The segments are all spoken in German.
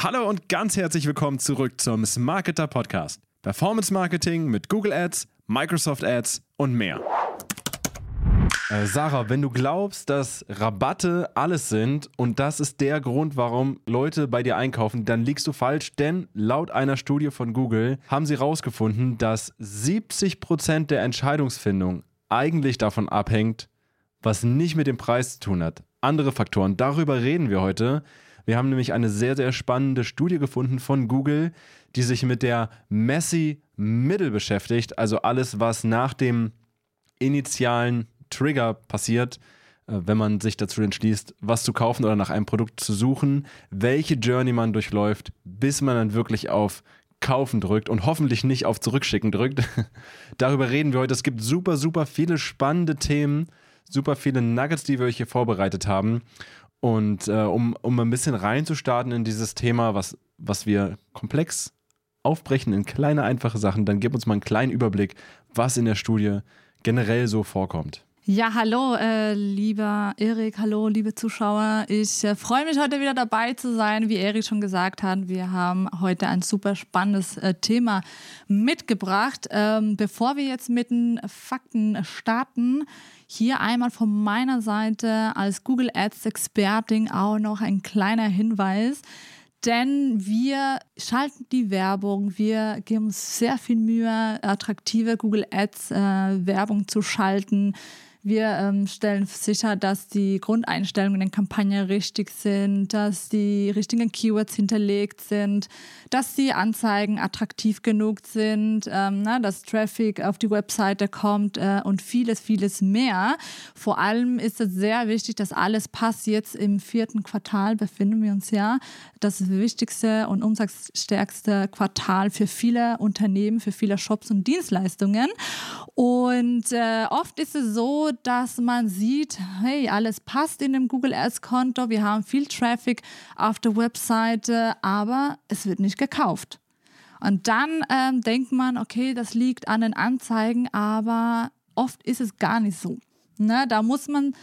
Hallo und ganz herzlich willkommen zurück zum Smarketer Podcast. Performance Marketing mit Google Ads, Microsoft Ads und mehr. Äh, Sarah, wenn du glaubst, dass Rabatte alles sind und das ist der Grund, warum Leute bei dir einkaufen, dann liegst du falsch, denn laut einer Studie von Google haben sie herausgefunden, dass 70% der Entscheidungsfindung eigentlich davon abhängt, was nicht mit dem Preis zu tun hat. Andere Faktoren, darüber reden wir heute. Wir haben nämlich eine sehr, sehr spannende Studie gefunden von Google, die sich mit der Messy Middle beschäftigt, also alles, was nach dem initialen Trigger passiert, äh, wenn man sich dazu entschließt, was zu kaufen oder nach einem Produkt zu suchen, welche Journey man durchläuft, bis man dann wirklich auf Kaufen drückt und hoffentlich nicht auf Zurückschicken drückt. Darüber reden wir heute. Es gibt super, super viele spannende Themen, super viele Nuggets, die wir euch hier vorbereitet haben. Und äh, um, um ein bisschen reinzustarten in dieses Thema, was, was wir komplex aufbrechen in kleine, einfache Sachen, dann gib uns mal einen kleinen Überblick, was in der Studie generell so vorkommt. Ja, hallo, äh, lieber Erik, hallo, liebe Zuschauer. Ich äh, freue mich heute wieder dabei zu sein. Wie Erik schon gesagt hat, wir haben heute ein super spannendes äh, Thema mitgebracht. Ähm, bevor wir jetzt mit den Fakten starten, hier einmal von meiner Seite als Google Ads Expertin auch noch ein kleiner Hinweis. Denn wir schalten die Werbung, wir geben uns sehr viel Mühe, attraktive Google Ads äh, Werbung zu schalten. Wir ähm, stellen sicher, dass die Grundeinstellungen in der Kampagne richtig sind, dass die richtigen Keywords hinterlegt sind, dass die Anzeigen attraktiv genug sind, ähm, na, dass Traffic auf die Webseite kommt äh, und vieles, vieles mehr. Vor allem ist es sehr wichtig, dass alles passt. Jetzt im vierten Quartal befinden wir uns ja. Das wichtigste und umsatzstärkste Quartal für viele Unternehmen, für viele Shops und Dienstleistungen. Und äh, oft ist es so, dass man sieht, hey, alles passt in dem Google Ads Konto, wir haben viel Traffic auf der Webseite, aber es wird nicht gekauft. Und dann ähm, denkt man, okay, das liegt an den Anzeigen, aber oft ist es gar nicht so. Ne? Da muss man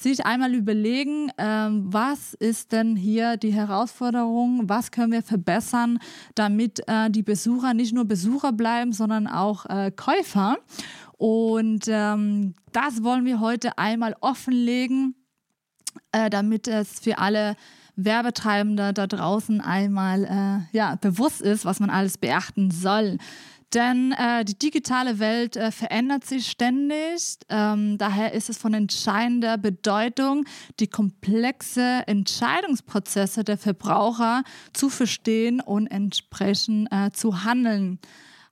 sich einmal überlegen, ähm, was ist denn hier die Herausforderung, was können wir verbessern, damit äh, die Besucher nicht nur Besucher bleiben, sondern auch äh, Käufer. Und ähm, das wollen wir heute einmal offenlegen, äh, damit es für alle Werbetreibende da draußen einmal äh, ja, bewusst ist, was man alles beachten soll. Denn äh, die digitale Welt äh, verändert sich ständig. Ähm, daher ist es von entscheidender Bedeutung, die komplexe Entscheidungsprozesse der Verbraucher zu verstehen und entsprechend äh, zu handeln.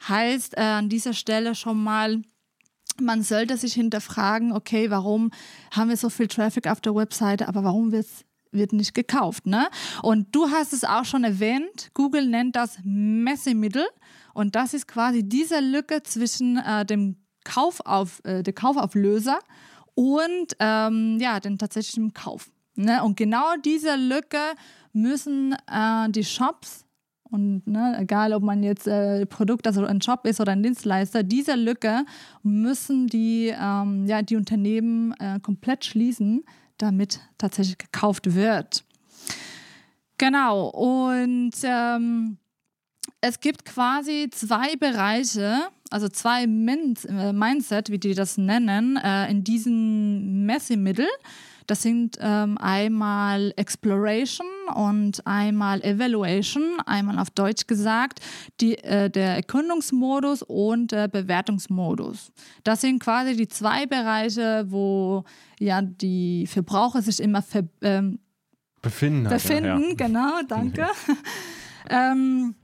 Heißt äh, an dieser Stelle schon mal, man sollte sich hinterfragen, okay, warum haben wir so viel Traffic auf der Webseite, aber warum wird's wird nicht gekauft, ne? Und du hast es auch schon erwähnt, Google nennt das Messemittel und das ist quasi diese Lücke zwischen äh, dem Kaufauf, äh, der Kaufauflöser und ähm, ja, dem tatsächlichen Kauf. Ne? Und genau diese Lücke müssen äh, die Shops und ne, egal, ob man jetzt äh, Produkt, also ein Job ist oder ein Dienstleister, diese Lücke müssen die, ähm, ja, die Unternehmen äh, komplett schließen, damit tatsächlich gekauft wird. Genau, und ähm, es gibt quasi zwei Bereiche, also zwei Min äh, Mindset, wie die das nennen, äh, in diesem Messemittel. Das sind ähm, einmal Exploration und einmal Evaluation, einmal auf Deutsch gesagt, die, äh, der Erkundungsmodus und der Bewertungsmodus. Das sind quasi die zwei Bereiche, wo ja die Verbraucher sich immer ver, ähm, befinden. Befinden, ja. genau, danke. ähm,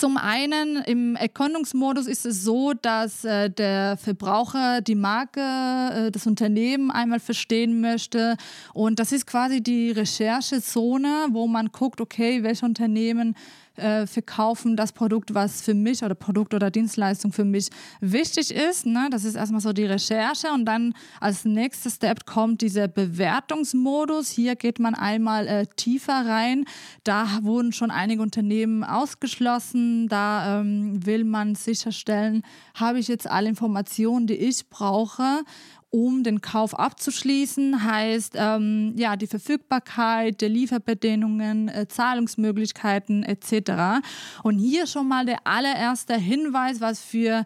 zum einen im Erkundungsmodus ist es so, dass äh, der Verbraucher die Marke, äh, das Unternehmen einmal verstehen möchte. Und das ist quasi die Recherchezone, wo man guckt, okay, welche Unternehmen äh, verkaufen das Produkt, was für mich oder Produkt oder Dienstleistung für mich wichtig ist. Ne? Das ist erstmal so die Recherche und dann als nächster Step kommt dieser Bewertungsmodus. Hier geht man einmal äh, tiefer rein. Da wurden schon einige Unternehmen ausgeschlossen Da ähm, will man sicherstellen, habe ich jetzt alle Informationen, die ich brauche, um den Kauf abzuschließen. Heißt, ähm, ja, die Verfügbarkeit der Lieferbedingungen, äh, Zahlungsmöglichkeiten etc. Und hier schon mal der allererste Hinweis, was für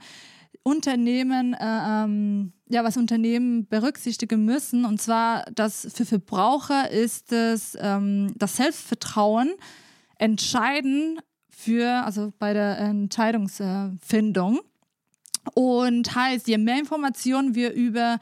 Unternehmen, äh, ähm, ja, was Unternehmen berücksichtigen müssen. Und zwar, dass für Verbraucher ist es ähm, das Selbstvertrauen entscheiden für, also bei der Entscheidungsfindung. Und heißt, je mehr Informationen wir über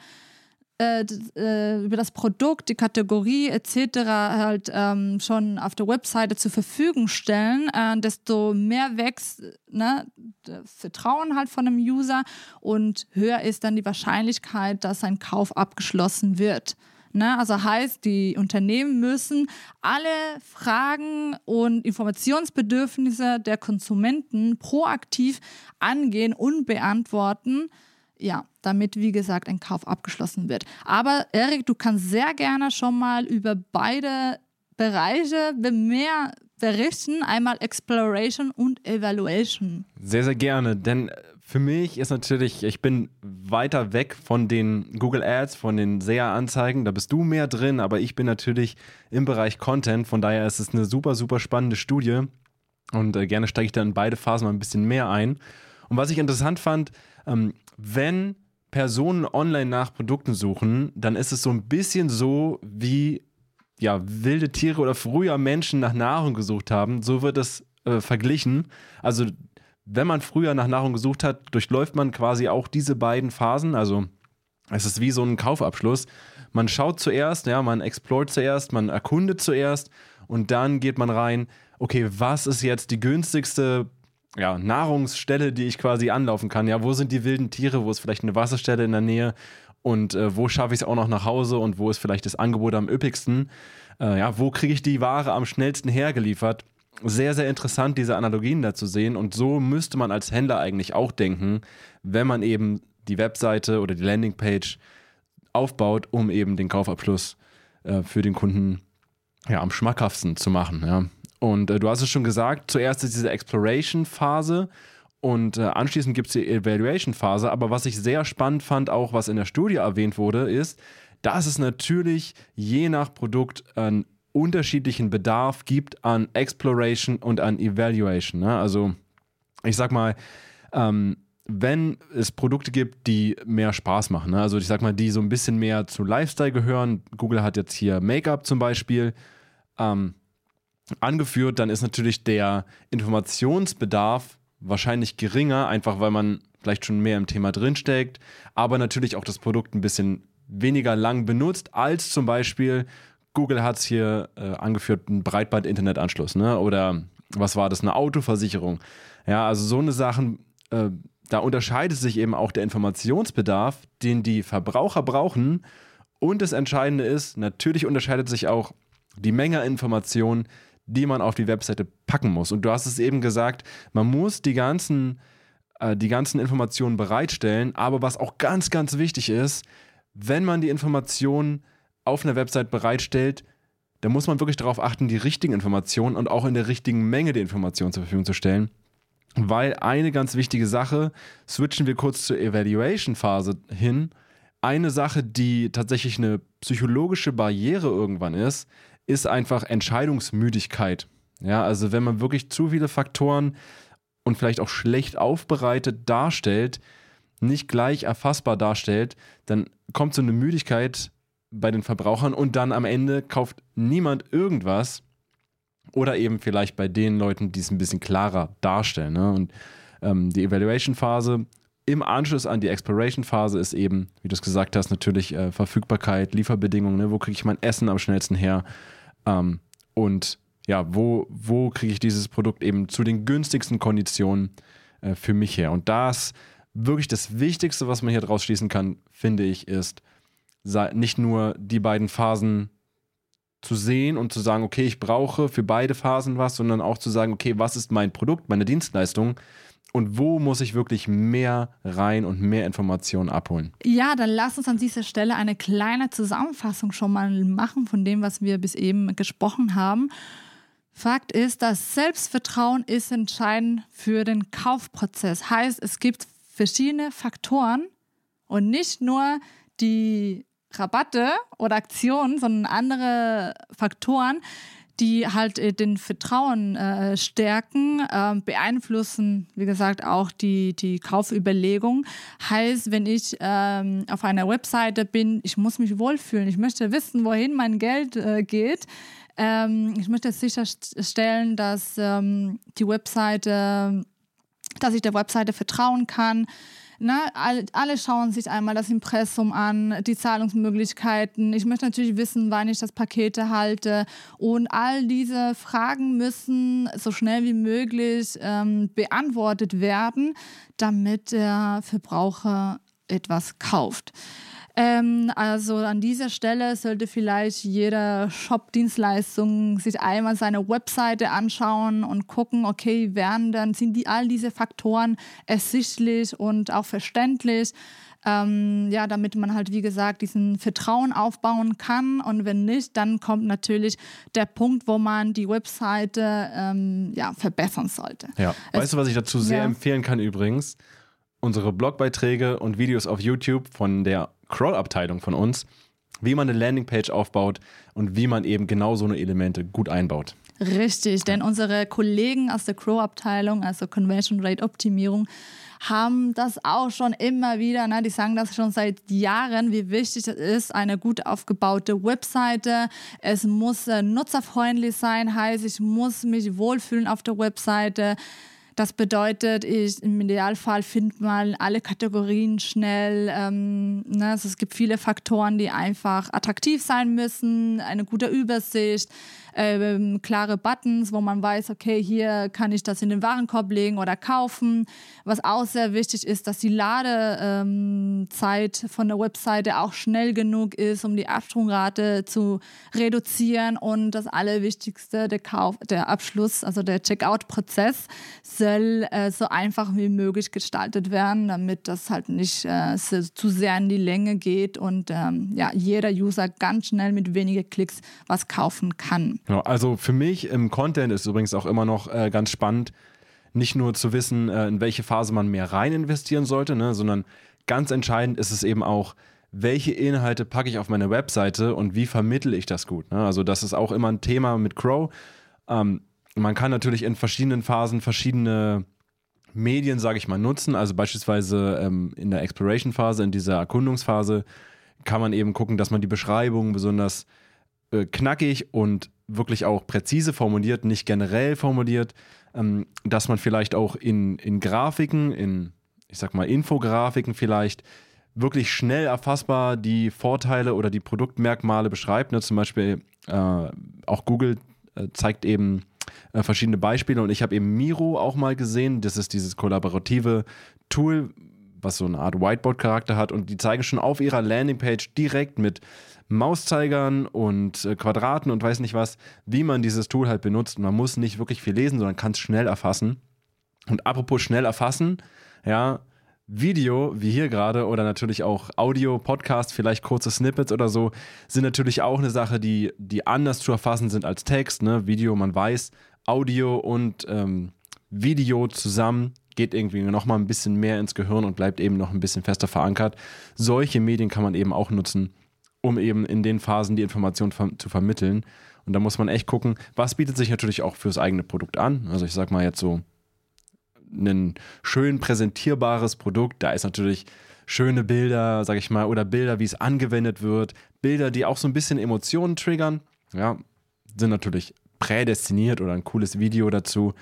äh, äh, über das Produkt, die Kategorie etc. halt ähm, schon auf der Webseite zur Verfügung stellen, äh, desto mehr wächst ne, das Vertrauen halt von dem User und höher ist dann die Wahrscheinlichkeit, dass ein Kauf abgeschlossen wird. Ne? Also heißt, die Unternehmen müssen alle Fragen und Informationsbedürfnisse der Konsumenten proaktiv angehen und beantworten ja, damit, wie gesagt, ein Kauf abgeschlossen wird. Aber Erik, du kannst sehr gerne schon mal über beide Bereiche mehr berichten, einmal Exploration und Evaluation. Sehr, sehr gerne, denn für mich ist natürlich, ich bin weiter weg von den Google Ads, von den SEA-Anzeigen, da bist du mehr drin, aber ich bin natürlich im Bereich Content, von daher ist es eine super, super spannende Studie und äh, gerne steige ich da in beide Phasen mal ein bisschen mehr ein. Und was ich interessant fand, ähm, wenn Personen online nach Produkten suchen, dann ist es so ein bisschen so, wie ja, wilde Tiere oder früher Menschen nach Nahrung gesucht haben. So wird es äh, verglichen. Also, wenn man früher nach Nahrung gesucht hat, durchläuft man quasi auch diese beiden Phasen. Also, es ist wie so ein Kaufabschluss. Man schaut zuerst, ja, man explort zuerst, man erkundet zuerst und dann geht man rein, okay, was ist jetzt die günstigste ja, Nahrungsstelle, die ich quasi anlaufen kann. Ja, wo sind die wilden Tiere? Wo ist vielleicht eine Wasserstelle in der Nähe? Und äh, wo schaffe ich es auch noch nach Hause? Und wo ist vielleicht das Angebot am üppigsten? Äh, ja, wo kriege ich die Ware am schnellsten hergeliefert? Sehr, sehr interessant, diese Analogien da zu sehen. Und so müsste man als Händler eigentlich auch denken, wenn man eben die Webseite oder die Landingpage aufbaut, um eben den Kaufabschluss äh, für den Kunden ja, am schmackhaftsten zu machen. Ja. Und äh, du hast es schon gesagt, zuerst ist diese Exploration-Phase und äh, anschließend gibt es die Evaluation-Phase. Aber was ich sehr spannend fand, auch was in der Studie erwähnt wurde, ist, dass es natürlich je nach Produkt einen unterschiedlichen Bedarf gibt an Exploration und an Evaluation. Ne? Also ich sag mal, ähm, wenn es Produkte gibt, die mehr Spaß machen, ne? also ich sag mal, die so ein bisschen mehr zu Lifestyle gehören, Google hat jetzt hier Make-up zum Beispiel, ähm, angeführt, dann ist natürlich der Informationsbedarf wahrscheinlich geringer, einfach weil man vielleicht schon mehr im Thema drinsteckt, aber natürlich auch das Produkt ein bisschen weniger lang benutzt, als zum Beispiel Google hat es hier äh, angeführt, ein Breitband-Internetanschluss, ne? Oder was war das, eine Autoversicherung? Ja, also so eine Sachen, äh, da unterscheidet sich eben auch der Informationsbedarf, den die Verbraucher brauchen. Und das Entscheidende ist, natürlich unterscheidet sich auch die Menge Informationen, die man auf die Webseite packen muss. Und du hast es eben gesagt, man muss die ganzen, äh, die ganzen Informationen bereitstellen. Aber was auch ganz, ganz wichtig ist, wenn man die Informationen auf einer Website bereitstellt, dann muss man wirklich darauf achten, die richtigen Informationen und auch in der richtigen Menge die Informationen zur Verfügung zu stellen. Weil eine ganz wichtige Sache, switchen wir kurz zur Evaluation-Phase hin. Eine Sache, die tatsächlich eine psychologische Barriere irgendwann ist, ist einfach Entscheidungsmüdigkeit. Ja, also wenn man wirklich zu viele Faktoren und vielleicht auch schlecht aufbereitet darstellt, nicht gleich erfassbar darstellt, dann kommt so eine Müdigkeit bei den Verbrauchern und dann am Ende kauft niemand irgendwas oder eben vielleicht bei den Leuten, die es ein bisschen klarer darstellen. Ne? Und ähm, die Evaluation-Phase im Anschluss an die Exploration-Phase ist eben, wie du es gesagt hast, natürlich äh, Verfügbarkeit, Lieferbedingungen, ne? wo kriege ich mein Essen am schnellsten her ähm, und ja, wo, wo kriege ich dieses Produkt eben zu den günstigsten Konditionen äh, für mich her. Und das wirklich das Wichtigste, was man hier draus schließen kann, finde ich, ist nicht nur die beiden Phasen zu sehen und zu sagen, okay, ich brauche für beide Phasen was, sondern auch zu sagen, okay, was ist mein Produkt, meine Dienstleistung und wo muss ich wirklich mehr rein und mehr Informationen abholen? Ja, dann lass uns an dieser Stelle eine kleine Zusammenfassung schon mal machen von dem, was wir bis eben gesprochen haben. Fakt ist, das Selbstvertrauen ist entscheidend für den Kaufprozess. Heißt, es gibt verschiedene Faktoren und nicht nur die Rabatte oder Aktionen, sondern andere Faktoren, die halt äh, den Vertrauen äh, stärken, äh, beeinflussen, wie gesagt, auch die, die Kaufüberlegung. Heißt, wenn ich ähm, auf einer Webseite bin, ich muss mich wohlfühlen, ich möchte wissen, wohin mein Geld äh, geht. Ähm, ich möchte sicherstellen, dass ähm, die Webseite, dass ich der Webseite vertrauen kann. Ne, alle, alle schauen sich einmal das Impressum an, die Zahlungsmöglichkeiten. Ich möchte natürlich wissen, wann ich das Paket erhalte. Und all diese Fragen müssen so schnell wie möglich ähm, beantwortet werden, damit der Verbraucher etwas kauft. Ähm, also an dieser Stelle sollte vielleicht jeder Shop-Dienstleistung sich einmal seine Webseite anschauen und gucken, okay, werden dann sind die all diese Faktoren ersichtlich und auch verständlich. Ähm, ja, damit man halt, wie gesagt, diesen Vertrauen aufbauen kann. Und wenn nicht, dann kommt natürlich der Punkt, wo man die Webseite ähm, ja, verbessern sollte. Ja, es, weißt du, was ich dazu sehr ja. empfehlen kann übrigens? Unsere Blogbeiträge und Videos auf YouTube von der Crawl-Abteilung von uns, wie man eine Landingpage aufbaut und wie man eben genau so eine Elemente gut einbaut. Richtig, denn unsere Kollegen aus der Crow-Abteilung, also Conversion Rate Optimierung, haben das auch schon immer wieder, ne, die sagen das schon seit Jahren, wie wichtig es ist, eine gut aufgebaute Webseite. Es muss äh, nutzerfreundlich sein, heißt, ich muss mich wohlfühlen auf der Webseite. Das bedeutet, ich, im Idealfall findet man alle Kategorien schnell. Ähm, ne? also es gibt viele Faktoren, die einfach attraktiv sein müssen, eine gute Übersicht ähm, klare Buttons, wo man weiß, okay, hier kann ich das in den Warenkorb legen oder kaufen. Was auch sehr wichtig ist, dass die Ladezeit von der Webseite auch schnell genug ist, um die Absprungrate zu reduzieren. Und das Allerwichtigste, der Kauf, der Abschluss, also der Checkout-Prozess, soll äh, so einfach wie möglich gestaltet werden, damit das halt nicht äh, zu sehr in die Länge geht und ähm, ja, jeder User ganz schnell mit wenigen Klicks was kaufen kann. Genau, also für mich im Content ist übrigens auch immer noch äh, ganz spannend, nicht nur zu wissen, äh, in welche Phase man mehr rein investieren sollte, ne, sondern ganz entscheidend ist es eben auch, welche Inhalte packe ich auf meine Webseite und wie vermittle ich das gut. Ne? Also das ist auch immer ein Thema mit Crow. Ähm, man kann natürlich in verschiedenen Phasen verschiedene Medien, sage ich mal, nutzen. Also beispielsweise ähm, in der Exploration-Phase, in dieser Erkundungsphase, kann man eben gucken, dass man die Beschreibung besonders äh, knackig und wirklich auch präzise formuliert, nicht generell formuliert, ähm, dass man vielleicht auch in, in Grafiken, in, ich sag mal, Infografiken vielleicht wirklich schnell erfassbar die Vorteile oder die Produktmerkmale beschreibt. Ne? Zum Beispiel äh, auch Google äh, zeigt eben äh, verschiedene Beispiele und ich habe eben Miro auch mal gesehen. Das ist dieses kollaborative Tool, was so eine Art Whiteboard-Charakter hat und die zeigen schon auf ihrer Landingpage direkt mit Mauszeigern und äh, Quadraten und weiß nicht was, wie man dieses Tool halt benutzt. man muss nicht wirklich viel lesen, sondern kann es schnell erfassen. Und apropos schnell erfassen, ja, Video, wie hier gerade, oder natürlich auch Audio, Podcast, vielleicht kurze Snippets oder so, sind natürlich auch eine Sache, die, die anders zu erfassen sind als Text. Ne? Video, man weiß, Audio und ähm, Video zusammen geht irgendwie nochmal ein bisschen mehr ins Gehirn und bleibt eben noch ein bisschen fester verankert. Solche Medien kann man eben auch nutzen, um eben in den Phasen die Information zu vermitteln. Und da muss man echt gucken, was bietet sich natürlich auch fürs eigene Produkt an. Also ich sag mal jetzt so ein schön präsentierbares Produkt, da ist natürlich schöne Bilder, sag ich mal, oder Bilder, wie es angewendet wird, Bilder, die auch so ein bisschen Emotionen triggern, ja, sind natürlich prädestiniert oder ein cooles Video dazu,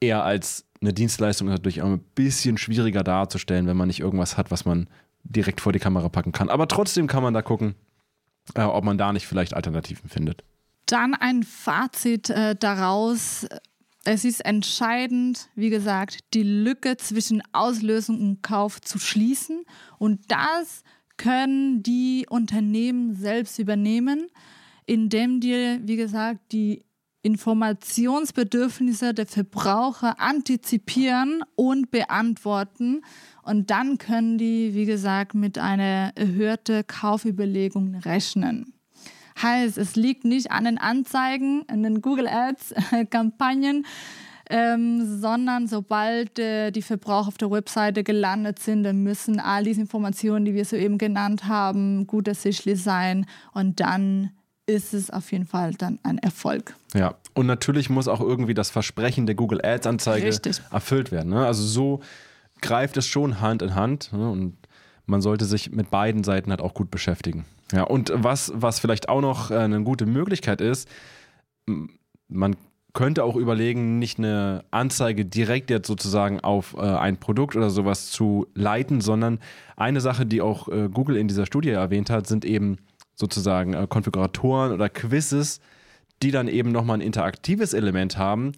eher als eine Dienstleistung ist natürlich auch ein bisschen schwieriger darzustellen, wenn man nicht irgendwas hat, was man direkt vor die Kamera packen kann. Aber trotzdem kann man da gucken, äh, ob man da nicht vielleicht Alternativen findet. Dann ein Fazit äh, daraus. Es ist entscheidend, wie gesagt, die Lücke zwischen Auslösung und Kauf zu schließen. Und das können die Unternehmen selbst übernehmen, indem die, wie gesagt, die Informationsbedürfnisse der Verbraucher antizipieren und beantworten. Und dann können die, wie gesagt, mit einer erhöhten Kaufüberlegung rechnen. Heißt, es liegt nicht an den Anzeigen, an den Google Ads-Kampagnen, ähm, sondern sobald äh, die Verbraucher auf der Webseite gelandet sind, dann müssen all diese Informationen, die wir soeben genannt haben, gut ersichtlich sein und dann ist es auf jeden Fall dann ein Erfolg. Ja, und natürlich muss auch irgendwie das Versprechen der Google Ads-Anzeige erfüllt werden. Ne? Also so greift es schon Hand in Hand ne? und man sollte sich mit beiden Seiten halt auch gut beschäftigen. Ja, und was, was vielleicht auch noch äh, eine gute Möglichkeit ist, man könnte auch überlegen, nicht eine Anzeige direkt jetzt sozusagen auf äh, ein Produkt oder sowas zu leiten, sondern eine Sache, die auch äh, Google in dieser Studie erwähnt hat, sind eben sozusagen äh, Konfiguratoren oder Quizzes, die dann eben nochmal ein interaktives Element haben,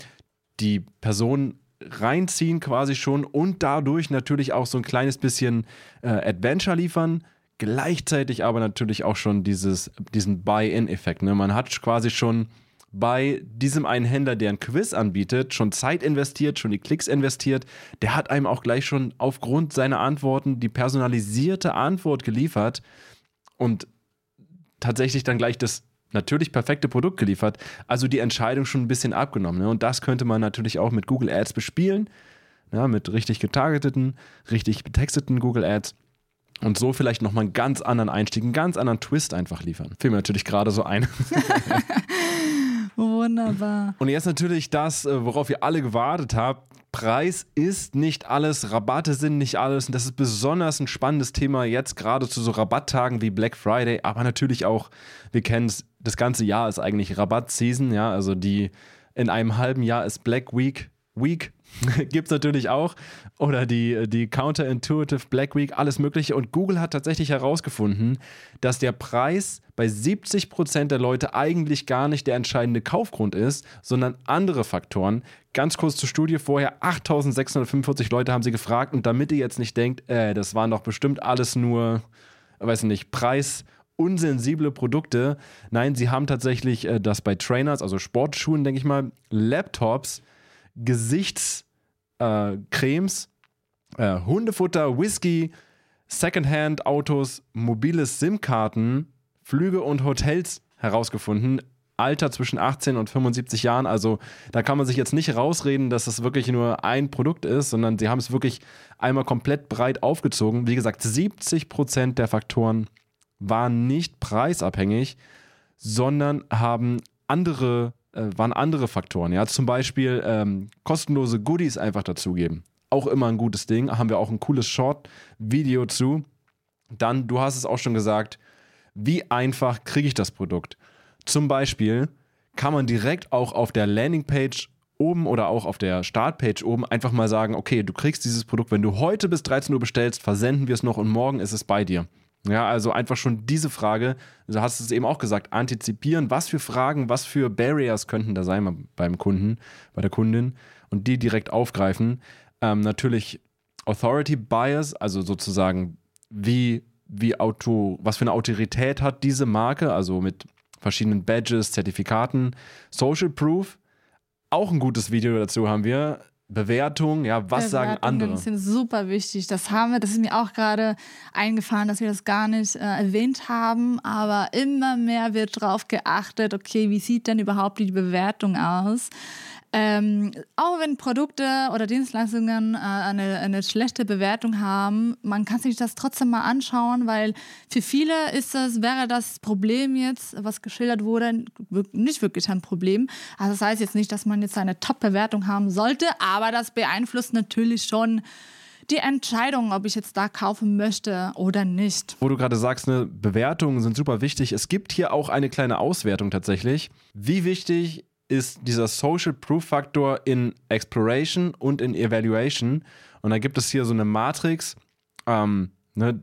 die Personen reinziehen quasi schon und dadurch natürlich auch so ein kleines bisschen äh, Adventure liefern, gleichzeitig aber natürlich auch schon dieses, diesen Buy-in-Effekt. Ne? Man hat quasi schon bei diesem einen Händler, der ein Quiz anbietet, schon Zeit investiert, schon die Klicks investiert. Der hat einem auch gleich schon aufgrund seiner Antworten die personalisierte Antwort geliefert und tatsächlich dann gleich das natürlich perfekte Produkt geliefert. Also die Entscheidung schon ein bisschen abgenommen. Ne? Und das könnte man natürlich auch mit Google Ads bespielen. Ja, mit richtig getargeteten, richtig betexteten Google Ads und so vielleicht nochmal einen ganz anderen Einstieg, einen ganz anderen Twist einfach liefern. Fiel mir natürlich gerade so ein. Wunderbar. Und jetzt natürlich das, äh, worauf ihr alle gewartet habt. Preis ist nicht alles, Rabatte sind nicht alles. Und das ist besonders ein spannendes Thema jetzt gerade zu so Rabatttagen wie Black Friday, aber natürlich auch, wir kennen es, das ganze Jahr ist eigentlich Rabatt-Season, ja, also die in einem halben Jahr ist Black Week Week gibt es natürlich auch. Oder die, die Counterintuitive Black Week, alles Mögliche. Und Google hat tatsächlich herausgefunden, dass der Preis bei 70 Prozent der Leute eigentlich gar nicht der entscheidende Kaufgrund ist, sondern andere Faktoren. Ganz kurz zur Studie vorher: 8645 Leute haben sie gefragt. Und damit ihr jetzt nicht denkt, äh, das waren doch bestimmt alles nur, weiß nicht, Preis unsensible Produkte. Nein, sie haben tatsächlich äh, das bei Trainers, also Sportschuhen, denke ich mal, Laptops, Gesichtscremes, äh, äh, Hundefutter, Whisky, Secondhand-Autos, mobile SIM-Karten, Flüge und Hotels herausgefunden. Alter zwischen 18 und 75 Jahren. Also da kann man sich jetzt nicht rausreden, dass das wirklich nur ein Produkt ist, sondern sie haben es wirklich einmal komplett breit aufgezogen. Wie gesagt, 70 Prozent der Faktoren waren nicht preisabhängig, sondern haben andere äh, waren andere Faktoren. Ja, zum Beispiel ähm, kostenlose Goodies einfach dazugeben. Auch immer ein gutes Ding. Haben wir auch ein cooles Short-Video zu. Dann, du hast es auch schon gesagt, wie einfach kriege ich das Produkt? Zum Beispiel kann man direkt auch auf der Landingpage oben oder auch auf der Startpage oben einfach mal sagen, okay, du kriegst dieses Produkt, wenn du heute bis 13 Uhr bestellst, versenden wir es noch und morgen ist es bei dir. Ja, also einfach schon diese Frage, du hast es eben auch gesagt, antizipieren, was für Fragen, was für Barriers könnten da sein beim Kunden, bei der Kundin und die direkt aufgreifen. Ähm, natürlich Authority Bias, also sozusagen, wie, wie Auto, was für eine Autorität hat diese Marke, also mit verschiedenen Badges, Zertifikaten. Social Proof, auch ein gutes Video dazu haben wir. Bewertung, ja, was sagen andere? sind super wichtig. Das haben wir, das ist mir auch gerade eingefallen, dass wir das gar nicht äh, erwähnt haben, aber immer mehr wird darauf geachtet, okay, wie sieht denn überhaupt die Bewertung aus? Ähm, auch wenn Produkte oder Dienstleistungen äh, eine, eine schlechte Bewertung haben, man kann sich das trotzdem mal anschauen, weil für viele ist das, wäre das Problem jetzt, was geschildert wurde, nicht wirklich ein Problem. Also das heißt jetzt nicht, dass man jetzt eine Top-Bewertung haben sollte, aber das beeinflusst natürlich schon die Entscheidung, ob ich jetzt da kaufen möchte oder nicht. Wo du gerade sagst, ne, Bewertungen sind super wichtig. Es gibt hier auch eine kleine Auswertung tatsächlich. Wie wichtig ist dieser Social Proof Faktor in Exploration und in Evaluation. Und da gibt es hier so eine Matrix, ähm, ne,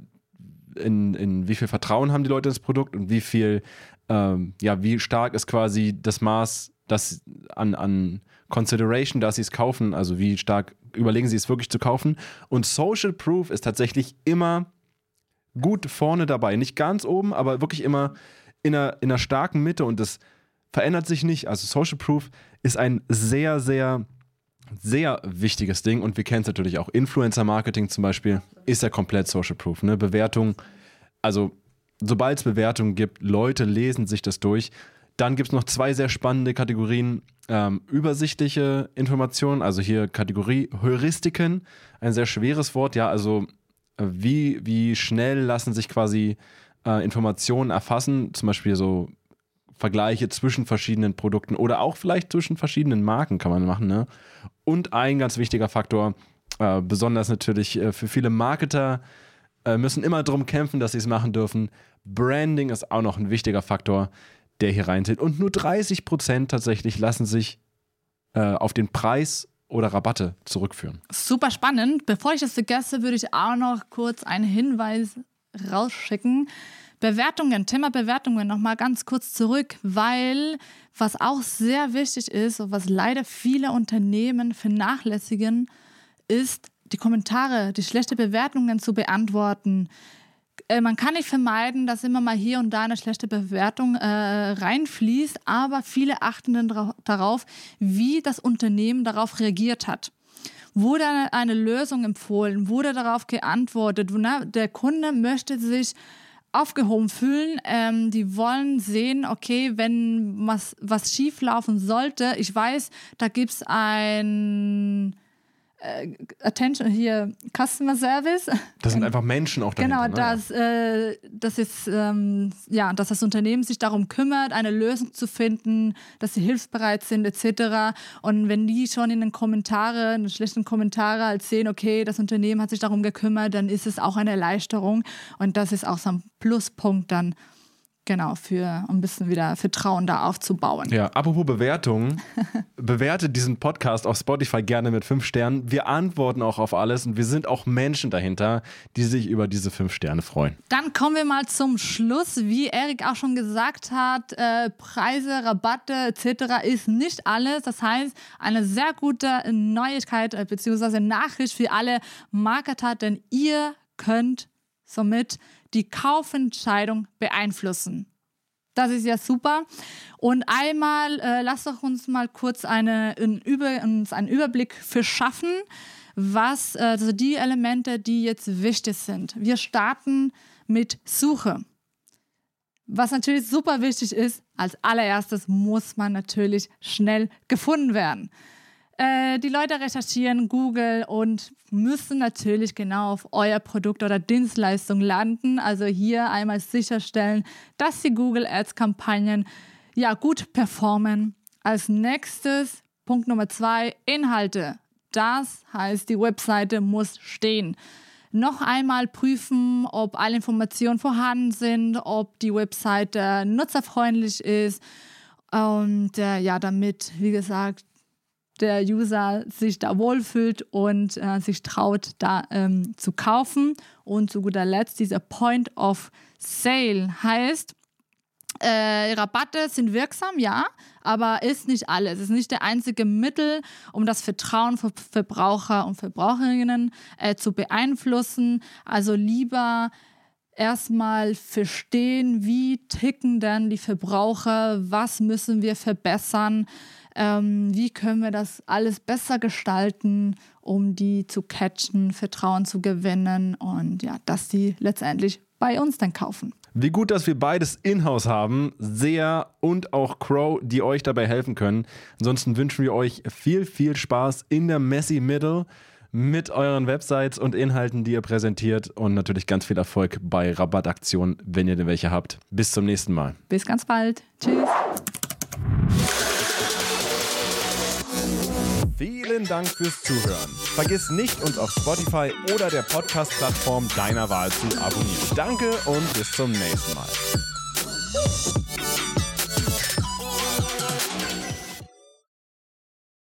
in, in wie viel Vertrauen haben die Leute ins Produkt und wie viel, ähm, ja, wie stark ist quasi das Maß das an, an Consideration, dass sie es kaufen, also wie stark überlegen sie es wirklich zu kaufen. Und Social Proof ist tatsächlich immer gut vorne dabei. Nicht ganz oben, aber wirklich immer in einer, in einer starken Mitte und das verändert sich nicht. Also Social Proof ist ein sehr, sehr, sehr wichtiges Ding und wir kennen es natürlich auch. Influencer Marketing zum Beispiel ist ja komplett Social Proof. Ne? Bewertung, also sobald es Bewertungen gibt, Leute lesen sich das durch. Dann gibt es noch zwei sehr spannende Kategorien. Ähm, übersichtliche Informationen, also hier Kategorie Heuristiken, ein sehr schweres Wort, ja, also äh, wie, wie schnell lassen sich quasi äh, Informationen erfassen, zum Beispiel so Vergleiche zwischen verschiedenen Produkten oder auch vielleicht zwischen verschiedenen Marken kann man machen. Ne? Und ein ganz wichtiger Faktor, äh, besonders natürlich äh, für viele Marketer, äh, müssen immer darum kämpfen, dass sie es machen dürfen. Branding ist auch noch ein wichtiger Faktor, der hier reinzählt. Und nur 30 Prozent tatsächlich lassen sich äh, auf den Preis oder Rabatte zurückführen. Super spannend. Bevor ich das vergesse, würde ich auch noch kurz einen Hinweis rausschicken. Bewertungen, Thema Bewertungen nochmal ganz kurz zurück, weil was auch sehr wichtig ist und was leider viele Unternehmen vernachlässigen, ist die Kommentare, die schlechte Bewertungen zu beantworten. Äh, man kann nicht vermeiden, dass immer mal hier und da eine schlechte Bewertung äh, reinfließt, aber viele achten dann darauf, wie das Unternehmen darauf reagiert hat. Wurde eine Lösung empfohlen? Wurde darauf geantwortet? Der Kunde möchte sich aufgehoben fühlen. Ähm, die wollen sehen, okay, wenn was, was schief laufen sollte, ich weiß, da gibt es ein Attention hier Customer Service. Das sind einfach Menschen auch dahinter. Genau, ne? dass, äh, das ist, ähm, ja, dass das Unternehmen sich darum kümmert, eine Lösung zu finden, dass sie hilfsbereit sind etc. Und wenn die schon in den Kommentaren, in den schlechten Kommentaren halt sehen, okay, das Unternehmen hat sich darum gekümmert, dann ist es auch eine Erleichterung und das ist auch so ein Pluspunkt dann Genau, für um ein bisschen wieder Vertrauen da aufzubauen. Ja, apropos Bewertungen. bewerte diesen Podcast auf Spotify gerne mit fünf Sternen. Wir antworten auch auf alles und wir sind auch Menschen dahinter, die sich über diese fünf Sterne freuen. Dann kommen wir mal zum Schluss. Wie Erik auch schon gesagt hat, äh, Preise, Rabatte etc. ist nicht alles. Das heißt, eine sehr gute Neuigkeit äh, bzw. Nachricht für alle Marketer, denn ihr könnt somit die Kaufentscheidung beeinflussen. Das ist ja super. Und einmal, äh, lasst doch uns mal kurz eine, ein Über, uns einen Überblick verschaffen, was äh, also die Elemente, die jetzt wichtig sind. Wir starten mit Suche. Was natürlich super wichtig ist, als allererstes muss man natürlich schnell gefunden werden. Äh, die Leute recherchieren Google und müssen natürlich genau auf euer Produkt oder Dienstleistung landen. Also hier einmal sicherstellen, dass die Google Ads Kampagnen ja gut performen. Als nächstes Punkt Nummer zwei Inhalte. Das heißt, die Webseite muss stehen. Noch einmal prüfen, ob alle Informationen vorhanden sind, ob die Webseite nutzerfreundlich ist und äh, ja, damit, wie gesagt, der User sich da wohlfühlt und äh, sich traut, da ähm, zu kaufen. Und zu guter Letzt dieser Point of Sale heißt, äh, Rabatte sind wirksam, ja, aber ist nicht alles. Es ist nicht der einzige Mittel, um das Vertrauen von Verbraucher und Verbraucherinnen äh, zu beeinflussen. Also lieber erstmal verstehen, wie ticken denn die Verbraucher, was müssen wir verbessern ähm, wie können wir das alles besser gestalten, um die zu catchen, Vertrauen zu gewinnen und ja, dass sie letztendlich bei uns dann kaufen. Wie gut, dass wir beides in-house haben, SEA und auch Crow, die euch dabei helfen können. Ansonsten wünschen wir euch viel, viel Spaß in der Messy Middle mit euren Websites und Inhalten, die ihr präsentiert und natürlich ganz viel Erfolg bei Rabattaktionen, wenn ihr denn welche habt. Bis zum nächsten Mal. Bis ganz bald. Tschüss. Vielen Dank fürs Zuhören. Vergiss nicht, uns auf Spotify oder der Podcast-Plattform deiner Wahl zu abonnieren. Danke und bis zum nächsten Mal.